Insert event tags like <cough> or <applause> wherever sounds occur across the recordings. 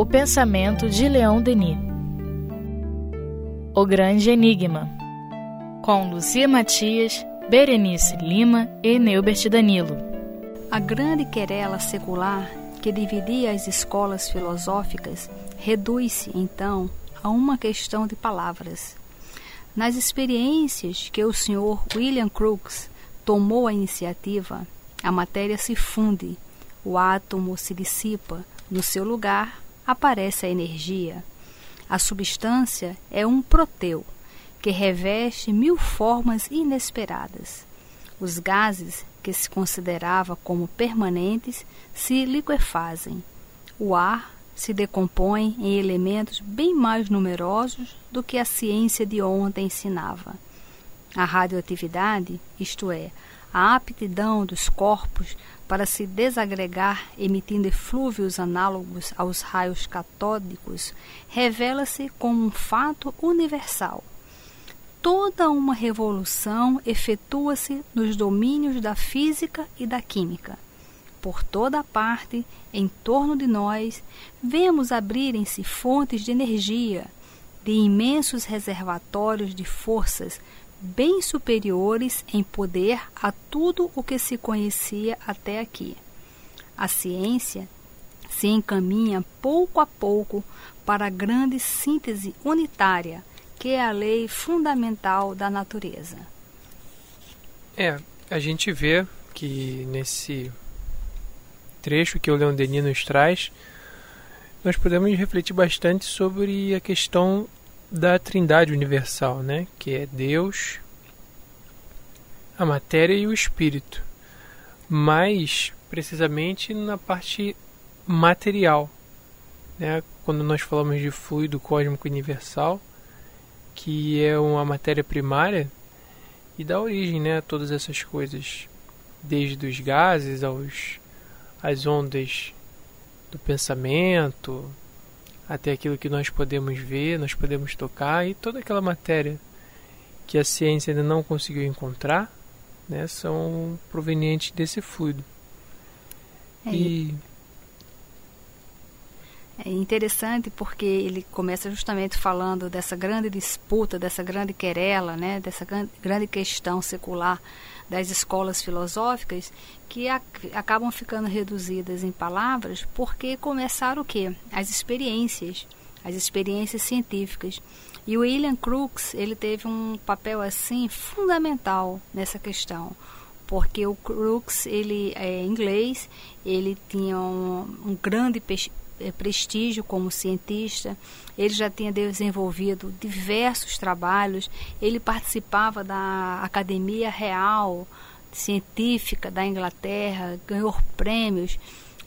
O pensamento de Leon Denis. O Grande Enigma. Com Lucia Matias, Berenice Lima e Neubert Danilo. A grande querela secular que dividia as escolas filosóficas reduz-se, então, a uma questão de palavras. Nas experiências que o Sr. William Crookes tomou a iniciativa, a matéria se funde, o átomo se dissipa, no seu lugar aparece a energia. A substância é um proteu que reveste mil formas inesperadas. Os gases que se considerava como permanentes se liquefazem. O ar se decompõe em elementos bem mais numerosos do que a ciência de ontem ensinava. A radioatividade, isto é, a aptidão dos corpos para se desagregar emitindo eflúvios análogos aos raios catódicos, revela-se como um fato universal. Toda uma revolução efetua-se nos domínios da física e da química. Por toda parte, em torno de nós, vemos abrirem-se fontes de energia, de imensos reservatórios de forças bem superiores em poder a tudo o que se conhecia até aqui. A ciência se encaminha pouco a pouco para a grande síntese unitária, que é a lei fundamental da natureza. É, a gente vê que nesse trecho que o Leon Denis nos traz, nós podemos refletir bastante sobre a questão da Trindade universal, né? Que é Deus, a matéria e o espírito. Mais precisamente na parte material, né? Quando nós falamos de fluido cósmico universal, que é uma matéria primária e dá origem, né, a todas essas coisas, desde os gases aos as ondas do pensamento, até aquilo que nós podemos ver, nós podemos tocar e toda aquela matéria que a ciência ainda não conseguiu encontrar, né, são provenientes desse fluido. É, e é interessante porque ele começa justamente falando dessa grande disputa, dessa grande querela, né, dessa grande questão secular das escolas filosóficas que acabam ficando reduzidas em palavras porque começaram o quê? As experiências, as experiências científicas. E o William Crookes, ele teve um papel assim fundamental nessa questão, porque o Crookes, ele é inglês, ele tinha um, um grande prestígio como cientista, ele já tinha desenvolvido diversos trabalhos, ele participava da Academia Real Científica da Inglaterra, ganhou prêmios.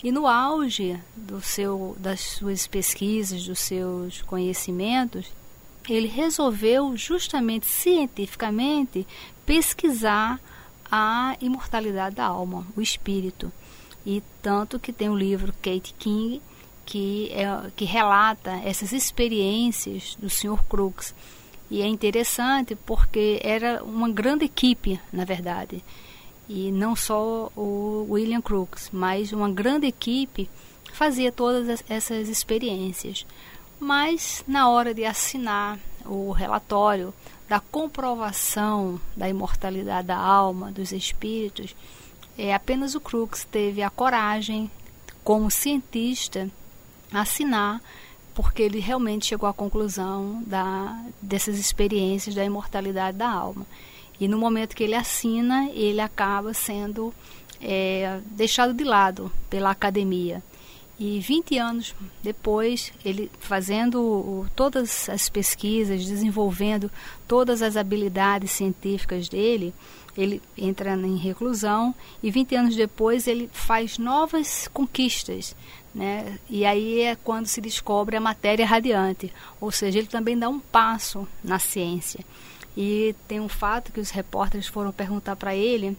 E no auge do seu, das suas pesquisas, dos seus conhecimentos, ele resolveu justamente cientificamente pesquisar a imortalidade da alma, o espírito. E tanto que tem o livro Kate King, que, é, que relata essas experiências do Sr. Crooks. E é interessante porque era uma grande equipe, na verdade. E não só o William Crooks, mas uma grande equipe fazia todas essas experiências. Mas na hora de assinar o relatório da comprovação da imortalidade da alma, dos espíritos, é apenas o Crooks teve a coragem, como cientista, assinar, porque ele realmente chegou à conclusão da, dessas experiências da imortalidade da alma. E no momento que ele assina, ele acaba sendo é, deixado de lado pela academia. E 20 anos depois, ele fazendo todas as pesquisas, desenvolvendo todas as habilidades científicas dele, ele entra em reclusão e 20 anos depois ele faz novas conquistas. Né? E aí é quando se descobre a matéria radiante, ou seja, ele também dá um passo na ciência. E tem um fato que os repórteres foram perguntar para ele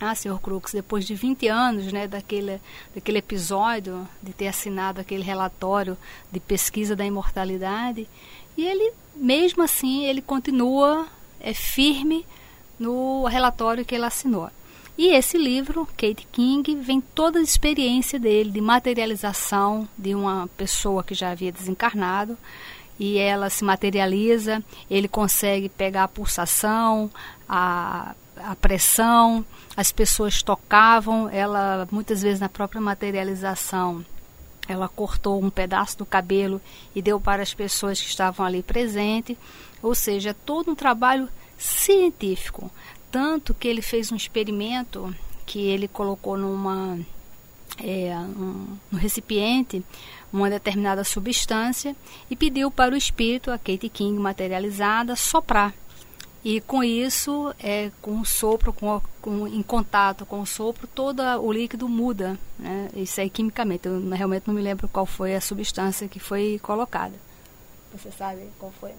ah, senhor Crux, depois de 20 anos né, daquele, daquele episódio, de ter assinado aquele relatório de pesquisa da imortalidade, e ele, mesmo assim, ele continua é, firme no relatório que ele assinou. E esse livro, Kate King, vem toda a experiência dele de materialização de uma pessoa que já havia desencarnado. E ela se materializa, ele consegue pegar a pulsação, a, a pressão, as pessoas tocavam, ela muitas vezes na própria materialização ela cortou um pedaço do cabelo e deu para as pessoas que estavam ali presentes, ou seja, todo um trabalho científico, tanto que ele fez um experimento que ele colocou numa é, um, recipiente uma determinada substância e pediu para o espírito, a Kate King materializada, soprar. E com isso, é, com o sopro, com, com, em contato com o sopro, todo o líquido muda. Né? Isso aí quimicamente. Eu realmente não me lembro qual foi a substância que foi colocada. Você sabe qual foi?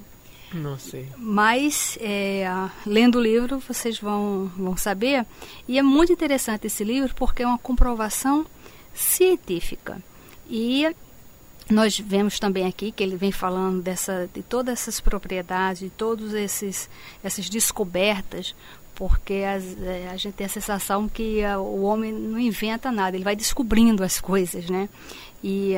Não sei. Mas, é, lendo o livro, vocês vão, vão saber. E é muito interessante esse livro porque é uma comprovação científica. E nós vemos também aqui que ele vem falando dessa, de todas essas propriedades, de todas essas descobertas, porque as, é, a gente tem a sensação que a, o homem não inventa nada, ele vai descobrindo as coisas, né? E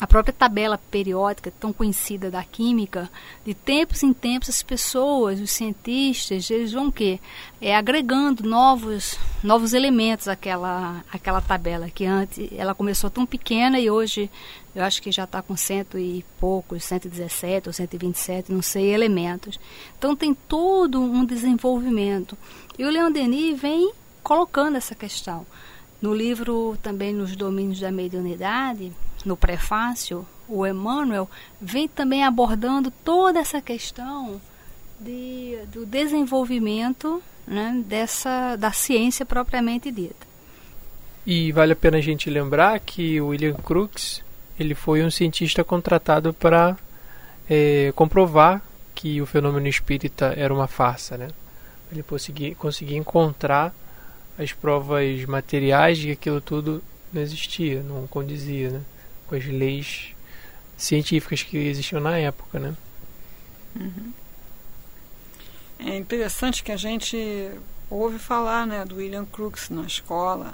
a, própria tabela periódica tão conhecida da química, de tempos em tempos as pessoas, os cientistas, eles vão que é agregando novos novos elementos àquela àquela tabela que antes ela começou tão pequena e hoje eu acho que já está com cento e poucos, 117 ou 127, não sei, elementos. Então tem todo um desenvolvimento. E o Leon Denis vem colocando essa questão. No livro, também nos domínios da mediunidade, no prefácio, o Emmanuel vem também abordando toda essa questão de, do desenvolvimento né, dessa, da ciência propriamente dita. E vale a pena a gente lembrar que o William Crookes ele foi um cientista contratado para é, comprovar que o fenômeno espírita era uma farsa, né? Ele conseguia, conseguia encontrar as provas materiais de que aquilo tudo não existia, não condizia, né? Com as leis científicas que existiam na época, né? Uhum. É interessante que a gente ouve falar, né, do William Crookes na escola,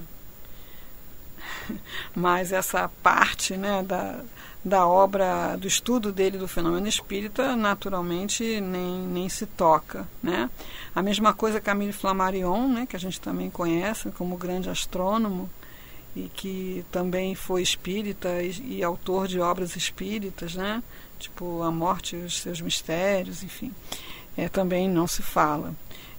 <laughs> mas essa parte né, da, da obra, do estudo dele do fenômeno espírita, naturalmente nem, nem se toca. Né? A mesma coisa Camille Flammarion, né, que a gente também conhece como grande astrônomo, e que também foi espírita e, e autor de obras espíritas, né? tipo A Morte e os Seus Mistérios, enfim, é, também não se fala.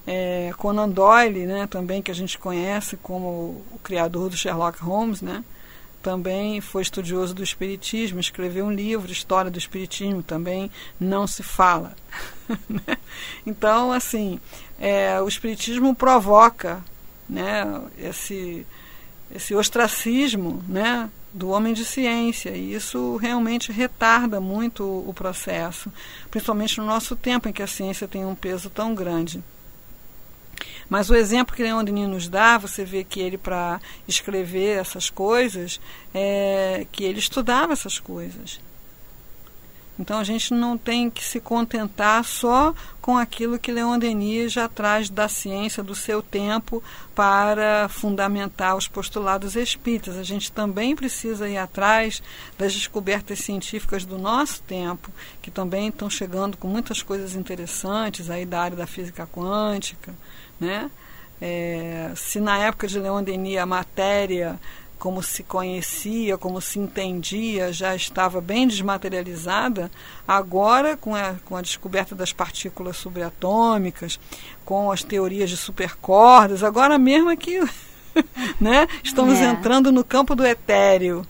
É, Conan Doyle, né, também que a gente conhece como o criador do Sherlock Holmes, né, também foi estudioso do espiritismo, escreveu um livro, História do Espiritismo, também não se fala. <laughs> Né. então, assim, é, o espiritismo provoca né, esse, esse ostracismo né, do homem de ciência, e isso realmente retarda muito o processo, principalmente no nosso tempo em que a ciência tem um peso tão grande. Mas o exemplo que Leon Denis nos dá, você vê que ele, para escrever essas coisas, é, que ele estudava essas coisas. Então a gente não tem que se contentar só com aquilo que Leon Denis já traz da ciência do seu tempo para fundamentar os postulados espíritas. A gente também precisa ir atrás das descobertas científicas do nosso tempo, que também estão chegando com muitas coisas interessantes aí da área da física quântica. Né? É, se na época de Leon Denis a matéria, como se conhecia, como se entendia, já estava bem desmaterializada, agora, com a, com a descoberta das partículas subatômicas, com as teorias de supercordas, agora mesmo é que <laughs> né, estamos é. entrando no campo do etéreo.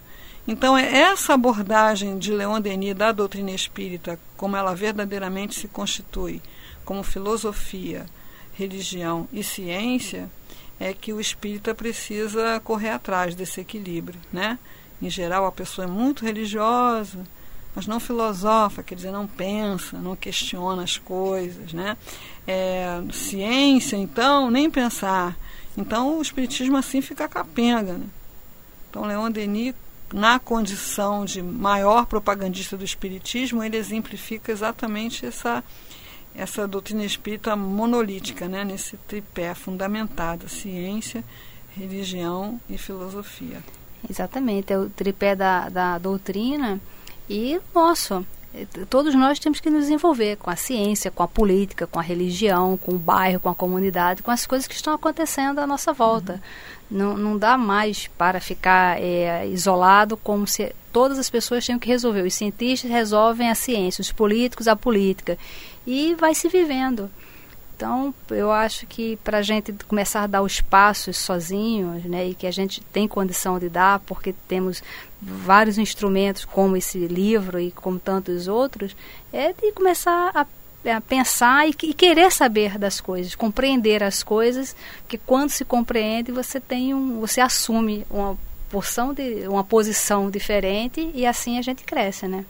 Então, é essa abordagem de Leon Denis da doutrina espírita, como ela verdadeiramente se constitui como filosofia, religião e ciência, é que o espírita precisa correr atrás desse equilíbrio, né? Em geral, a pessoa é muito religiosa, mas não filosofa, quer dizer, não pensa, não questiona as coisas, né? É, ciência, então, nem pensar. Então, o espiritismo assim fica capenga, né? Então, Leon Denis, na condição de maior propagandista do espiritismo, ele exemplifica exatamente essa essa doutrina espírita monolítica, né, nesse tripé fundamentado, ciência, religião e filosofia. Exatamente, é o tripé da, da doutrina e nosso. Todos nós temos que nos envolver com a ciência, com a política, com a religião, com o bairro, com a comunidade, com as coisas que estão acontecendo à nossa volta. Uhum. Não, não dá mais para ficar é, isolado como se todas as pessoas tinham que resolver. Os cientistas resolvem a ciência, os políticos a política. E vai se vivendo. Então, eu acho que para a gente começar a dar os passos sozinhos, né, e que a gente tem condição de dar, porque temos vários instrumentos, como esse livro e como tantos outros, é de começar a, a pensar e, e, querer saber das coisas, compreender as coisas, que quando se compreende, você tem um, você assume uma porção de uma posição diferente e assim a gente cresce, né?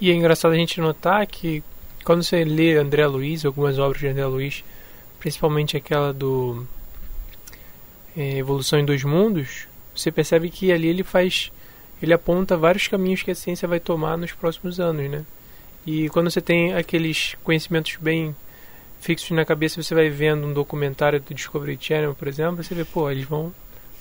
E é engraçado a gente notar que quando você lê André Luiz, algumas obras de André Luiz, principalmente aquela do é, Evolução em Dois Mundos, você percebe que ali ele faz, ele aponta vários caminhos que a ciência vai tomar nos próximos anos, né? E quando você tem aqueles conhecimentos bem fixos na cabeça, você vai vendo um documentário do Discovery Channel, por exemplo, você vê, pô, eles vão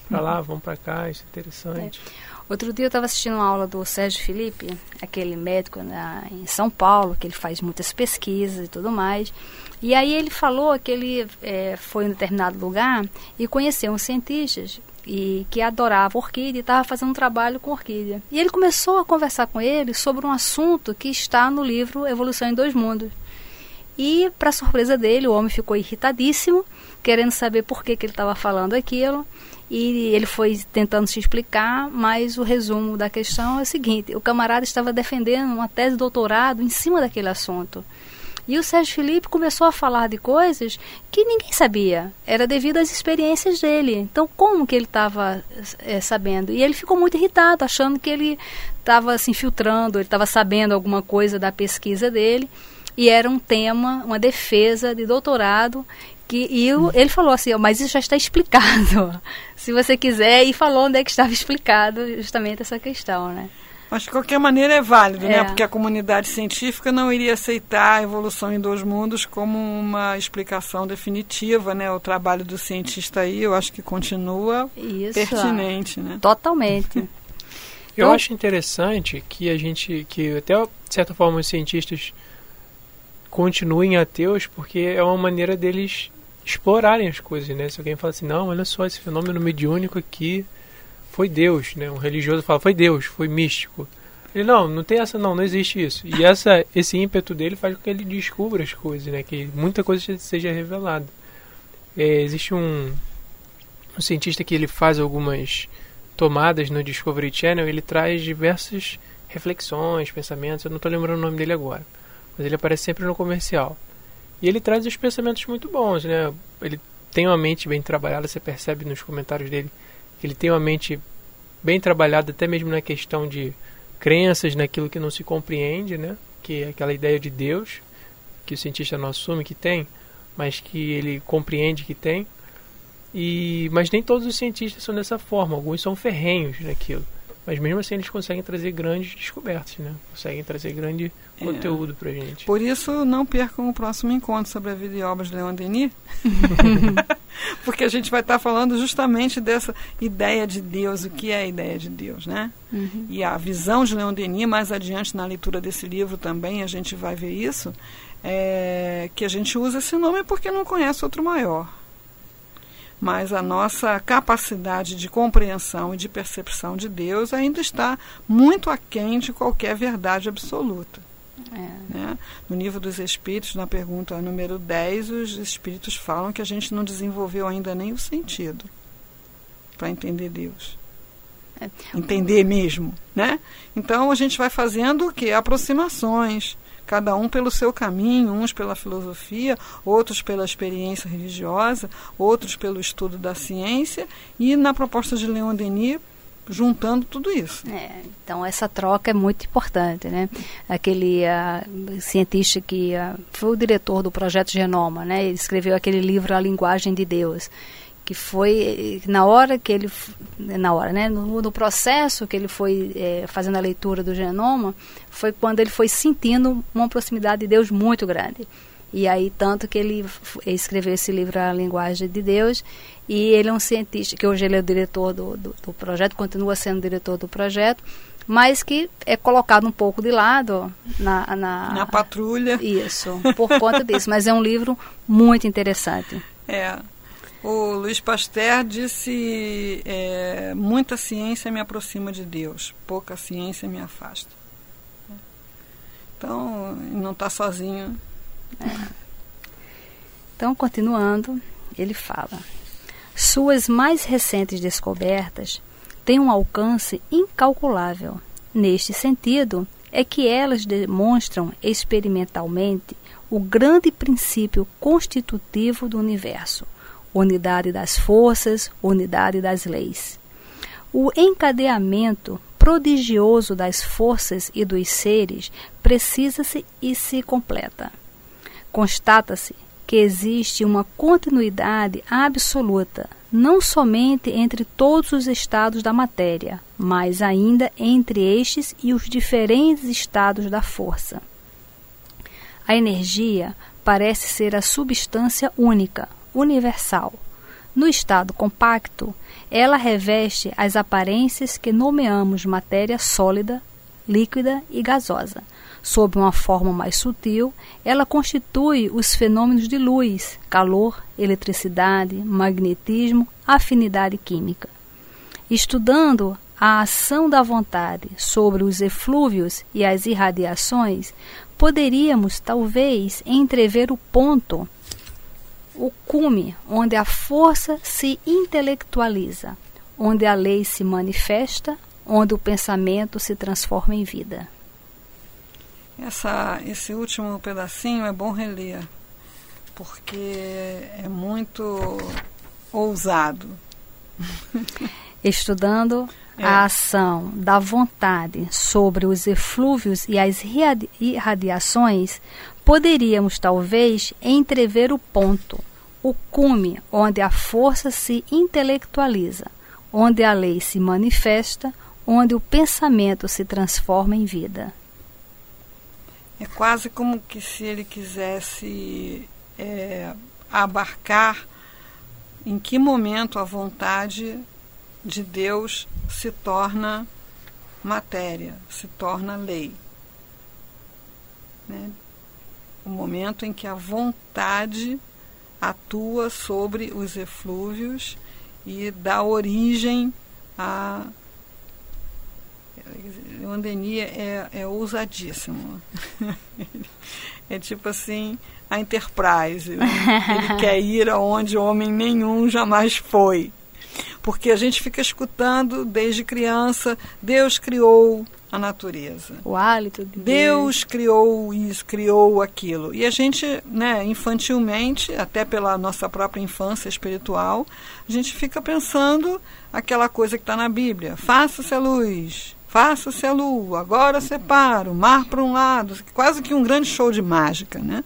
para lá, vão para cá, isso é interessante. É. Outro dia eu estava assistindo uma aula do Sérgio Felipe, aquele médico na, em São Paulo, que ele faz muitas pesquisas e tudo mais. E aí ele falou que ele é, foi em determinado lugar e conheceu uns cientistas e que adorava orquídea e estava fazendo um trabalho com orquídea. E ele começou a conversar com ele sobre um assunto que está no livro Evolução em Dois Mundos. E, para surpresa dele, o homem ficou irritadíssimo, querendo saber por que, que ele estava falando aquilo. E ele foi tentando se explicar, mas o resumo da questão é o seguinte: o camarada estava defendendo uma tese de doutorado em cima daquele assunto. E o Sérgio Felipe começou a falar de coisas que ninguém sabia. Era devido às experiências dele. Então, como que ele estava é, sabendo? E ele ficou muito irritado, achando que ele estava se infiltrando, ele estava sabendo alguma coisa da pesquisa dele. E era um tema, uma defesa de doutorado que, e o, ele falou assim, mas isso já está explicado. <laughs> Se você quiser, e falou onde é que estava explicado justamente essa questão, né? Mas de qualquer maneira é válido, né? é. né? Porque a comunidade científica não iria aceitar a evolução em dois mundos como uma explicação definitiva, né? O trabalho do cientista aí, eu acho que continua Isso, pertinente, né? Totalmente. <laughs> eu então, acho interessante que a gente, que até de certa forma os cientistas continuem ateus, porque é uma maneira deles explorarem as coisas, né? Se alguém fala assim, não, olha só, esse fenômeno mediúnico aqui foi Deus, né? Um religioso fala, foi Deus, foi místico. Ele, não, não tem essa não, não existe isso. E essa, esse ímpeto dele faz com que ele descubra as coisas, né? Que muita coisa seja revelada. É, existe um, um cientista que ele faz algumas tomadas no Discovery Channel, ele traz diversas reflexões, pensamentos, eu não estou lembrando o nome dele agora, mas ele aparece sempre no comercial. E ele traz os pensamentos muito bons, né? Ele tem uma mente bem trabalhada, você percebe nos comentários dele que ele tem uma mente bem trabalhada, até mesmo na questão de crenças naquilo que não se compreende, né? Que é aquela ideia de Deus que o cientista não assume que tem, mas que ele compreende que tem. E mas nem todos os cientistas são dessa forma, alguns são ferrenhos naquilo. Mas mesmo assim eles conseguem trazer grandes descobertas, né? Conseguem trazer grande é. conteúdo pra gente. Por isso, não percam o próximo encontro sobre a vida e obras de Leon Denis. <laughs> <laughs> Porque a gente vai estar falando justamente dessa ideia de Deus, o que é a ideia de Deus, né? Uhum. E a visão de Leon Denis, mais adiante na leitura desse livro também, a gente vai ver isso, é que a gente usa esse nome porque não conhece outro maior mas a nossa capacidade de compreensão e de percepção de Deus ainda está muito aquém de qualquer verdade absoluta. É. Né? No livro dos Espíritos, na pergunta número 10, os Espíritos falam que a gente não desenvolveu ainda nem o sentido para entender Deus. É. Entender mesmo, né? Então a gente vai fazendo o que? Aproximações, cada um pelo seu caminho, uns pela filosofia, outros pela experiência religiosa, outros pelo estudo da ciência, e na proposta de Leon Denis, juntando tudo isso. É, então essa troca é muito importante, né? Aquele uh, cientista que uh, foi o diretor do projeto Genoma, né? Ele escreveu aquele livro A Linguagem de Deus que foi na hora que ele na hora né no, no processo que ele foi é, fazendo a leitura do genoma foi quando ele foi sentindo uma proximidade de Deus muito grande E aí, tanto que ele escreveu esse livro, A Linguagem de Deus, e ele é um cientista, que hoje ele é o diretor do, do, do projeto, continua sendo diretor do projeto, mas que é colocado um pouco de lado na, na, na patrulha. Isso, por conta disso. Mas é um livro muito interessante. É. O Luiz Pasteur disse: é, muita ciência me aproxima de Deus, pouca ciência me afasta. Então, não está sozinho. É. Então, continuando, ele fala: Suas mais recentes descobertas têm um alcance incalculável. Neste sentido, é que elas demonstram experimentalmente o grande princípio constitutivo do universo, unidade das forças, unidade das leis. O encadeamento prodigioso das forças e dos seres precisa-se e se completa. Constata-se que existe uma continuidade absoluta, não somente entre todos os estados da matéria, mas ainda entre estes e os diferentes estados da força. A energia parece ser a substância única, universal. No estado compacto, ela reveste as aparências que nomeamos matéria sólida, líquida e gasosa Sob uma forma mais sutil, ela constitui os fenômenos de luz, calor, eletricidade, magnetismo, afinidade química. Estudando a ação da vontade sobre os eflúvios e as irradiações, poderíamos talvez entrever o ponto, o cume, onde a força se intelectualiza, onde a lei se manifesta, onde o pensamento se transforma em vida. Essa, esse último pedacinho é bom reler, porque é muito ousado. <laughs> Estudando é. a ação da vontade sobre os eflúvios e as irradiações, poderíamos talvez entrever o ponto, o cume onde a força se intelectualiza, onde a lei se manifesta, onde o pensamento se transforma em vida. É quase como que se ele quisesse é, abarcar em que momento a vontade de Deus se torna matéria, se torna lei. Né? O momento em que a vontade atua sobre os eflúvios e dá origem a o Andeni é, é ousadíssimo. <laughs> é tipo assim, a Enterprise. Né? Ele <laughs> quer ir aonde homem nenhum jamais foi. Porque a gente fica escutando desde criança, Deus criou a natureza. O hálito de Deus. Deus criou isso, criou aquilo. E a gente, né, infantilmente, até pela nossa própria infância espiritual, a gente fica pensando aquela coisa que está na Bíblia: faça-se a luz, faça-se a lua, agora separa o mar para um lado, quase que um grande show de mágica, né?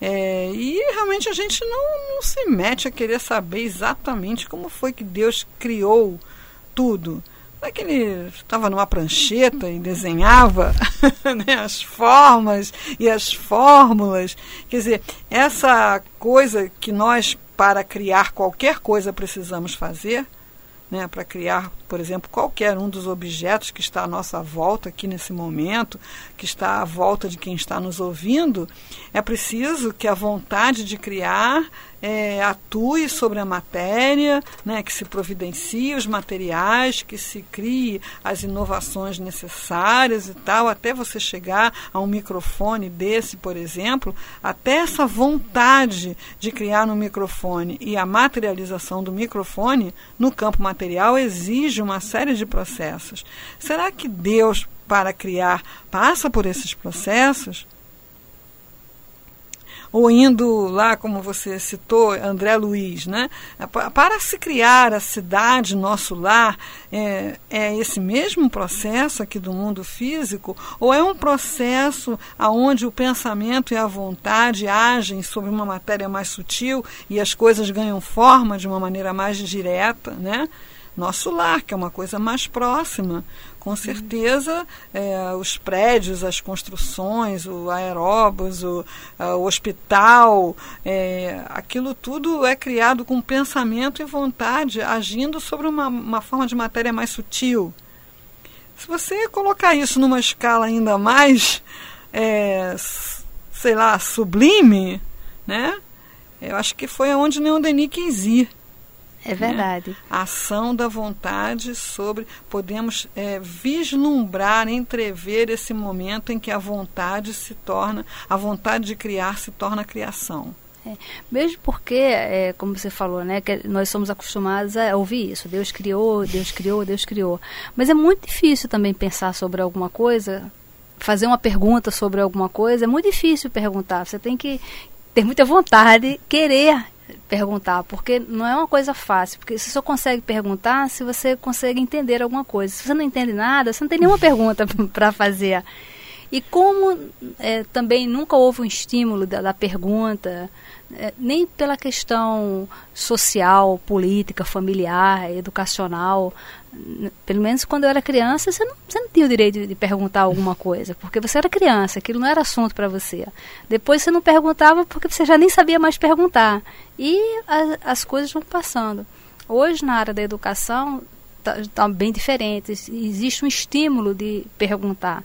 É, e realmente a gente não, não se mete a querer saber exatamente como foi que Deus criou tudo. Não é que ele estava numa prancheta e desenhava <laughs> né, as formas e as fórmulas. Quer dizer, essa coisa que nós, para criar qualquer coisa, precisamos fazer, né, para criar, por exemplo, qualquer um dos objetos que está à nossa volta aqui nesse momento, que está à volta de quem está nos ouvindo, é preciso que a vontade de criar é, atue sobre a matéria, né, que se providencie os materiais, que se crie as inovações necessárias e tal, até você chegar a um microfone desse, por exemplo, até essa vontade de criar no microfone e a materialização do microfone no campo material exige uma série de processos. Será que Deus, para criar, passa por esses processos? ou indo lá, como você citou, André Luiz, né? Para se criar a cidade, nosso lar, é, é esse mesmo processo aqui do mundo físico, ou é um processo aonde o pensamento e a vontade agem sobre uma matéria mais sutil e as coisas ganham forma de uma maneira mais direta, né? Nosso lar, que é uma coisa mais próxima. Com certeza, é, os prédios, as construções, o aeróbus, o, o hospital, é, aquilo tudo é criado com pensamento e vontade, agindo sobre uma, uma forma de matéria mais sutil. Se você colocar isso numa escala ainda mais, é, sei lá, sublime, né? Eu acho que foi aonde Leon Denis quis ir. É verdade. Né? A ação da vontade sobre. Podemos é, vislumbrar, entrever esse momento em que a vontade se torna. A vontade de criar se torna criação. É, mesmo porque, é, como você falou, né, que nós somos acostumados a ouvir isso. Deus criou, Deus criou, Deus criou. Mas é muito difícil também pensar sobre alguma coisa, fazer uma pergunta sobre alguma coisa. É muito difícil perguntar. Você tem que ter muita vontade, querer perguntar, porque não é uma coisa fácil, porque você só consegue perguntar se você consegue entender alguma coisa. Se você não entende nada, você não tem nenhuma <laughs> pergunta <laughs> para fazer. E como é, também nunca houve um estímulo da, da pergunta, é, nem pela questão social, política, familiar, educacional, pelo menos quando eu era criança, você não, você não tinha o direito de perguntar alguma coisa, porque você era criança, aquilo não era assunto para você. Depois você não perguntava porque você já nem sabia mais perguntar. E a, as coisas vão passando. Hoje, na área da educação, está tá bem diferente. Existe um estímulo de perguntar.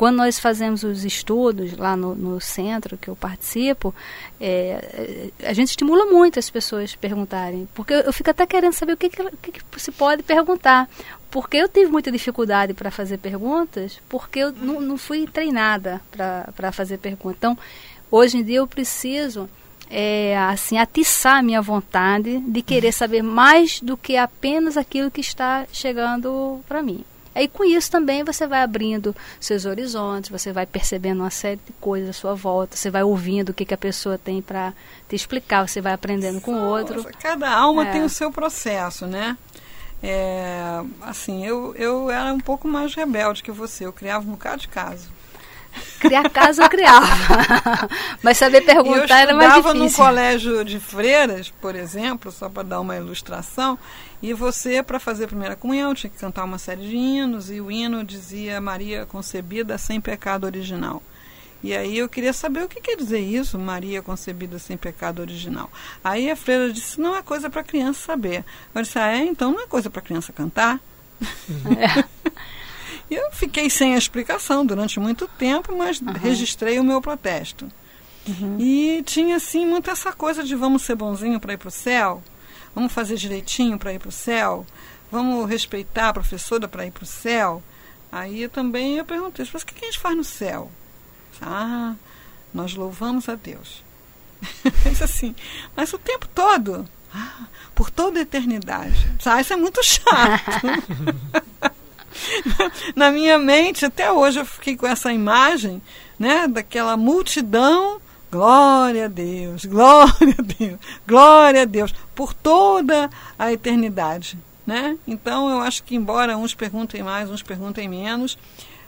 Quando nós fazemos os estudos lá no, no centro que eu participo, é, a gente estimula muito as pessoas perguntarem, porque eu, eu fico até querendo saber o que, que, que, que se pode perguntar. Porque eu tive muita dificuldade para fazer perguntas, porque eu não, não fui treinada para fazer perguntas. Então, hoje em dia eu preciso é, assim atiçar a minha vontade de querer saber mais do que apenas aquilo que está chegando para mim. Aí com isso também você vai abrindo seus horizontes, você vai percebendo uma série de coisas à sua volta, você vai ouvindo o que, que a pessoa tem para te explicar, você vai aprendendo com o outro. Cada alma é. tem o seu processo, né? É, assim, eu, eu era um pouco mais rebelde que você, eu criava um bocado de caso. Criar casa eu criava, <laughs> mas saber perguntar era mais difícil. Eu estudava num colégio de freiras, por exemplo, só para dar uma ilustração, e você, para fazer a primeira comunhão, tinha que cantar uma série de hinos, e o hino dizia Maria concebida sem pecado original. E aí eu queria saber o que quer dizer isso, Maria concebida sem pecado original. Aí a freira disse, não é coisa para criança saber. Eu disse, ah, é? Então não é coisa para criança cantar? <laughs> É. e eu fiquei sem a explicação durante muito tempo, mas uhum. registrei o meu protesto. Uhum. E tinha, assim, muito essa coisa de vamos ser bonzinho para ir para o céu. Vamos fazer direitinho para ir para o céu? Vamos respeitar a professora para ir para o céu? Aí também eu perguntei, mas o que a gente faz no céu? Ah, nós louvamos a Deus. <laughs> Isso assim, mas o tempo todo, ah, por toda a eternidade. Ah, isso é muito chato. <laughs> <laughs> Na minha mente, até hoje, eu fiquei com essa imagem né, daquela multidão Glória a Deus, glória a Deus, glória a Deus, por toda a eternidade. Né? Então, eu acho que, embora uns perguntem mais, uns perguntem menos,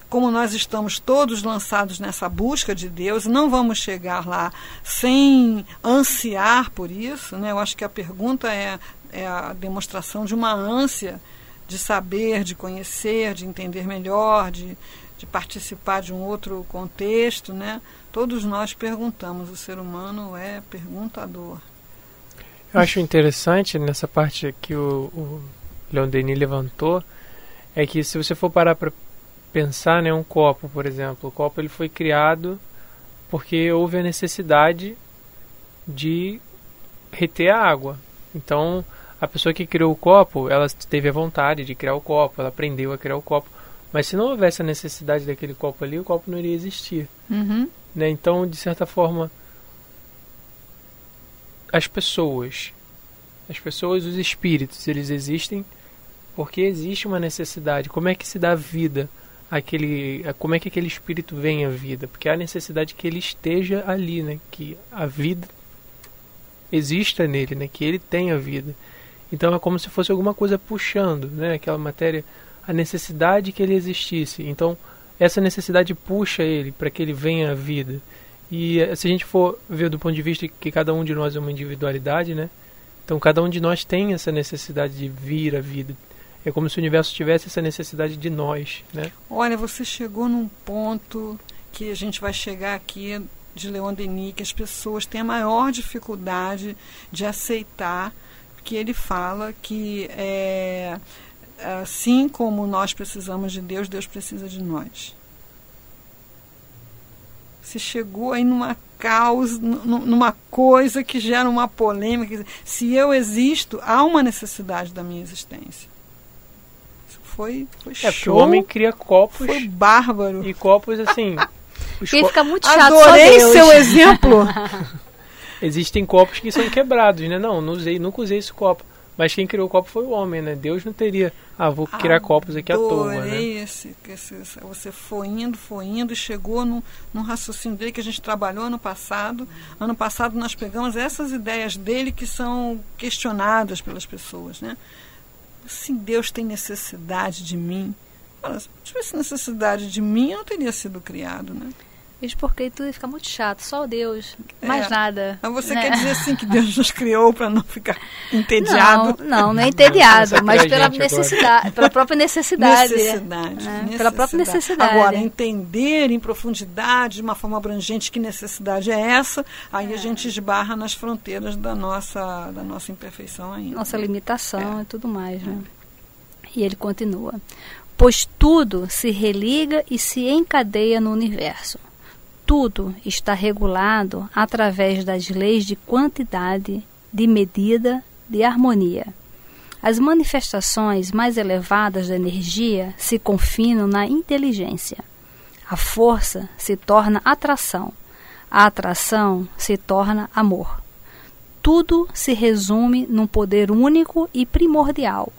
como nós estamos todos lançados nessa busca de Deus, não vamos chegar lá sem ansiar por isso. Né? Eu acho que a pergunta é, é a demonstração de uma ânsia de saber, de conhecer, de entender melhor, de, de participar de um outro contexto, né? Todos nós perguntamos, o ser humano é perguntador. Eu acho interessante nessa parte que o, o Leon Denis levantou, é que se você for parar para pensar, né, um copo, por exemplo, o copo ele foi criado porque houve a necessidade de reter a água. Então, a pessoa que criou o copo, ela teve a vontade de criar o copo, ela aprendeu a criar o copo. Mas se não houvesse a necessidade daquele copo ali, o copo não iria existir. Uhum. Né? Então, de certa forma, as pessoas, as pessoas, os espíritos, eles existem porque existe uma necessidade. Como é que se dá vida aquele, como é que aquele espírito vem à vida? Porque há necessidade que ele esteja ali, né? Que a vida exista nele, né? Que ele tenha vida. Então é como se fosse alguma coisa puxando, né? Aquela matéria, a necessidade que ele existisse. Então essa necessidade puxa ele para que ele venha à vida. E eh, se a gente for ver do ponto de vista que cada um de nós é uma individualidade, né? Então cada um de nós tem essa necessidade de vir à vida, É como se o universo tivesse essa necessidade de nós, né? Olha, você chegou num ponto que a gente vai chegar aqui de Leon Denis, que as pessoas têm a maior dificuldade de aceitar que ele fala que é, assim como nós precisamos de Deus, Deus precisa de nós. Você chegou aí numa causa, numa coisa que gera uma polêmica. Se eu existo, há uma necessidade da minha existência. Isso foi, foi é, show. o homem cria copos. Foi bárbaro. E copos assim. <laughs> Quem fica muito chato Adorei seu exemplo. <laughs> Existem copos que são quebrados, né? Não, não usei, nunca usei esse copo. Mas quem criou o copo foi o homem, né? Deus não teria, ah, vou criar copos aqui à toa, né? Esse, esse, você foi indo, foi indo e chegou no, no raciocínio dele que a gente trabalhou ano passado. Ano passado nós pegamos essas ideias dele que são questionadas pelas pessoas, né? Se Deus tem necessidade de mim, Olha, se tivesse necessidade de mim, eu não teria sido criado, né? Isso porque tudo fica muito chato, só Deus, mais é. nada. Mas você né? quer dizer assim que Deus nos criou para não ficar entediado? Não, não, não é entediado, mas pela necessidade, pela própria necessidade. Necessidade, né? necessidade. Pela própria necessidade. Agora, entender em profundidade, de uma forma abrangente, que necessidade é essa, aí é. a gente esbarra nas fronteiras da nossa, da nossa imperfeição ainda. Nossa limitação é. e tudo mais, né? E ele continua. Pois tudo se religa e se encadeia no universo tudo está regulado através das leis de quantidade, de medida, de harmonia. As manifestações mais elevadas da energia se confinam na inteligência. A força se torna atração. A atração se torna amor. Tudo se resume num poder único e primordial,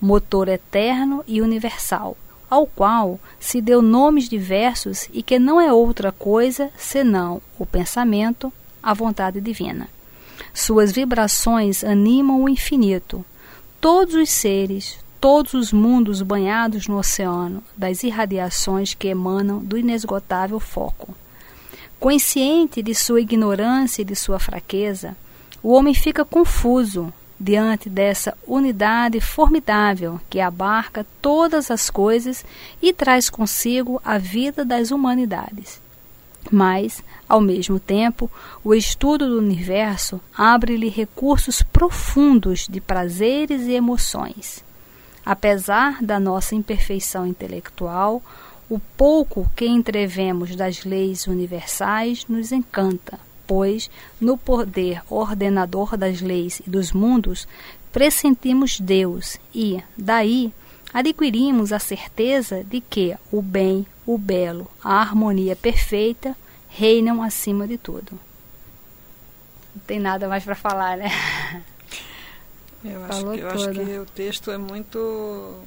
motor eterno e universal ao qual se deu nomes diversos e que não é outra coisa senão o pensamento, a vontade divina. Suas vibrações animam o infinito. Todos os seres, todos os mundos banhados no oceano das irradiações que emanam do inesgotável foco. Consciente de sua ignorância e de sua fraqueza, o homem fica confuso, diante dessa unidade formidável que abarca todas as coisas e traz consigo a vida das humanidades. Mas, ao mesmo tempo, o estudo do universo abre-lhe recursos profundos de prazeres e emoções. Apesar da nossa imperfeição intelectual, o pouco que entrevemos das leis universais nos encanta pois, no poder ordenador das leis e dos mundos, pressentimos Deus e, daí, adquirimos a certeza de que o bem, o belo, a harmonia perfeita reinam acima de tudo. Não tem nada mais para falar, né? Eu, acho que, eu acho que o texto é muito.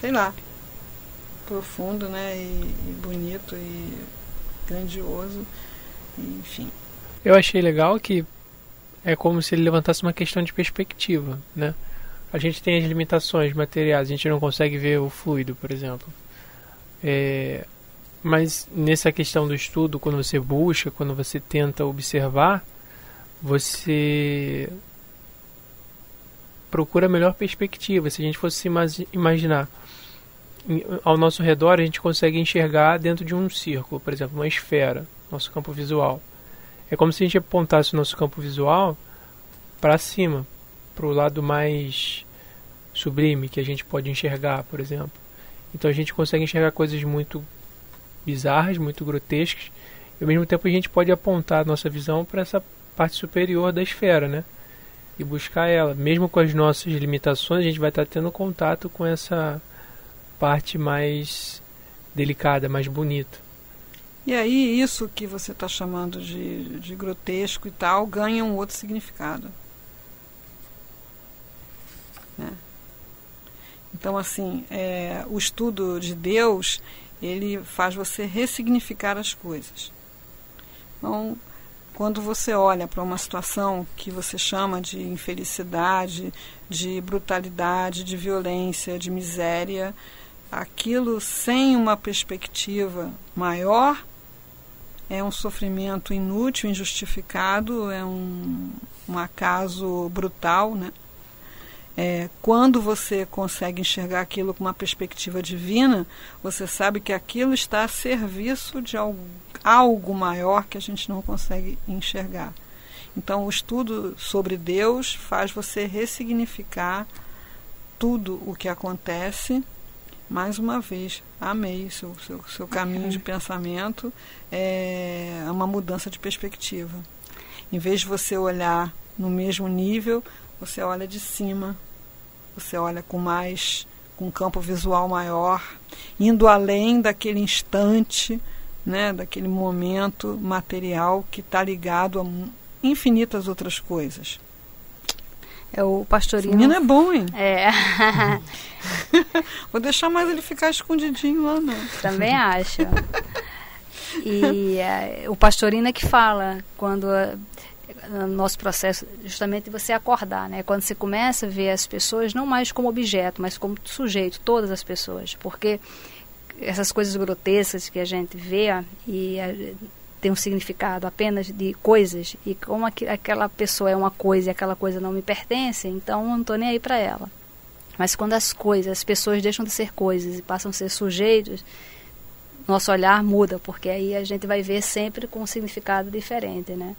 sei lá. profundo, né? E, e bonito e grandioso, enfim. Eu achei legal que é como se ele levantasse uma questão de perspectiva, né? A gente tem as limitações materiais, a gente não consegue ver o fluido, por exemplo. É, mas nessa questão do estudo, quando você busca, quando você tenta observar, você procura a melhor perspectiva. Se a gente fosse imaginar ao nosso redor a gente consegue enxergar dentro de um círculo, por exemplo, uma esfera, nosso campo visual. É como se a gente apontasse o nosso campo visual para cima, para o lado mais sublime que a gente pode enxergar, por exemplo. Então a gente consegue enxergar coisas muito bizarras, muito grotescas, e ao mesmo tempo a gente pode apontar a nossa visão para essa parte superior da esfera, né? E buscar ela. Mesmo com as nossas limitações, a gente vai estar tendo contato com essa parte mais delicada, mais bonita. E aí isso que você está chamando de, de grotesco e tal ganha um outro significado. Né? Então assim, é, o estudo de Deus ele faz você ressignificar as coisas. Então, quando você olha para uma situação que você chama de infelicidade, de brutalidade, de violência, de miséria, aquilo sem uma perspectiva maior é um sofrimento inútil, injustificado, é um, um acaso brutal, né? É, quando você consegue enxergar aquilo com uma perspectiva divina, você sabe que aquilo está a serviço de algo, algo maior que a gente não consegue enxergar. Então, o estudo sobre Deus faz você ressignificar tudo o que acontece. Mais uma vez, amei seu, seu, seu caminho de pensamento, é uma mudança de perspectiva. Em vez de você olhar no mesmo nível, você olha de cima, você olha com mais, com um campo visual maior, indo além daquele instante, né, daquele momento material que está ligado a infinitas outras coisas. É o pastorinho. Menino é bom, hein? É. <laughs> Vou deixar mais ele ficar escondidinho lá, não. Também <laughs> acho. E é, o pastorino é que fala quando no nosso processo justamente você acordar, né? Quando você começa a ver as pessoas não mais como objeto, mas como sujeito, todas as pessoas, porque essas coisas grotescas que a gente vê e tem um significado apenas de coisas e como aqu aquela pessoa é uma coisa e aquela coisa não me pertence, então eu não estou nem aí para ela. Mas quando as coisas, as pessoas deixam de ser coisas e passam a ser sujeitos, nosso olhar muda, porque aí a gente vai ver sempre com um significado diferente, né?